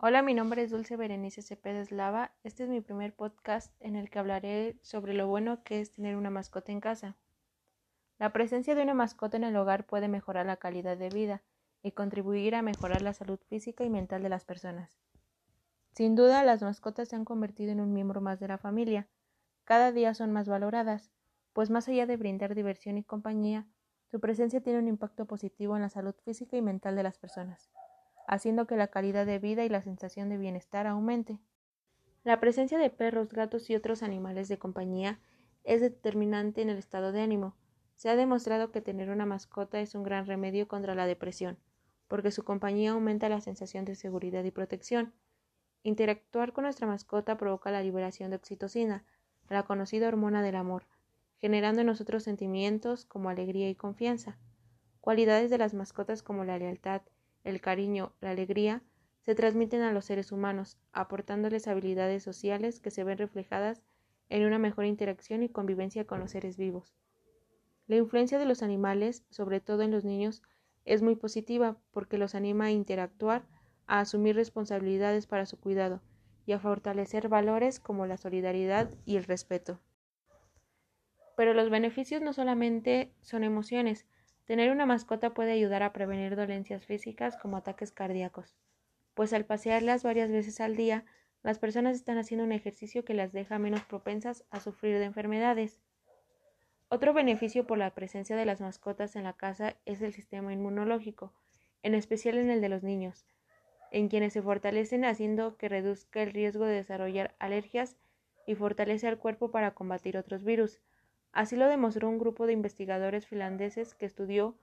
Hola, mi nombre es Dulce Berenice Cepeda Eslava. Este es mi primer podcast en el que hablaré sobre lo bueno que es tener una mascota en casa. La presencia de una mascota en el hogar puede mejorar la calidad de vida y contribuir a mejorar la salud física y mental de las personas. Sin duda, las mascotas se han convertido en un miembro más de la familia. Cada día son más valoradas, pues más allá de brindar diversión y compañía, su presencia tiene un impacto positivo en la salud física y mental de las personas haciendo que la calidad de vida y la sensación de bienestar aumente. La presencia de perros, gatos y otros animales de compañía es determinante en el estado de ánimo. Se ha demostrado que tener una mascota es un gran remedio contra la depresión, porque su compañía aumenta la sensación de seguridad y protección. Interactuar con nuestra mascota provoca la liberación de oxitocina, la conocida hormona del amor, generando en nosotros sentimientos como alegría y confianza. Cualidades de las mascotas como la lealtad, el cariño, la alegría, se transmiten a los seres humanos, aportándoles habilidades sociales que se ven reflejadas en una mejor interacción y convivencia con los seres vivos. La influencia de los animales, sobre todo en los niños, es muy positiva porque los anima a interactuar, a asumir responsabilidades para su cuidado y a fortalecer valores como la solidaridad y el respeto. Pero los beneficios no solamente son emociones, Tener una mascota puede ayudar a prevenir dolencias físicas como ataques cardíacos, pues al pasearlas varias veces al día, las personas están haciendo un ejercicio que las deja menos propensas a sufrir de enfermedades. Otro beneficio por la presencia de las mascotas en la casa es el sistema inmunológico, en especial en el de los niños, en quienes se fortalecen haciendo que reduzca el riesgo de desarrollar alergias y fortalece al cuerpo para combatir otros virus, Así lo demostró un grupo de investigadores finlandeses que estudió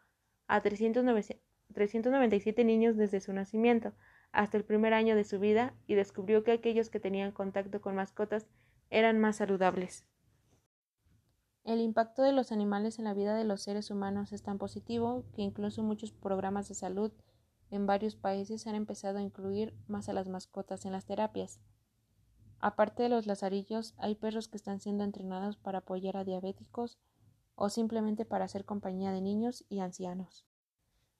a 397 niños desde su nacimiento hasta el primer año de su vida y descubrió que aquellos que tenían contacto con mascotas eran más saludables. El impacto de los animales en la vida de los seres humanos es tan positivo que incluso muchos programas de salud en varios países han empezado a incluir más a las mascotas en las terapias. Aparte de los lazarillos, hay perros que están siendo entrenados para apoyar a diabéticos o simplemente para hacer compañía de niños y ancianos.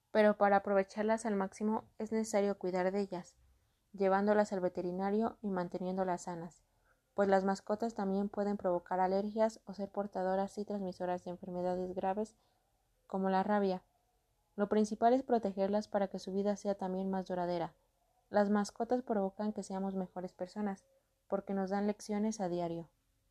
Pero para aprovecharlas al máximo es necesario cuidar de ellas, llevándolas al veterinario y manteniéndolas sanas, pues las mascotas también pueden provocar alergias o ser portadoras y transmisoras de enfermedades graves como la rabia. Lo principal es protegerlas para que su vida sea también más duradera. Las mascotas provocan que seamos mejores personas, porque nos dan lecciones a diario.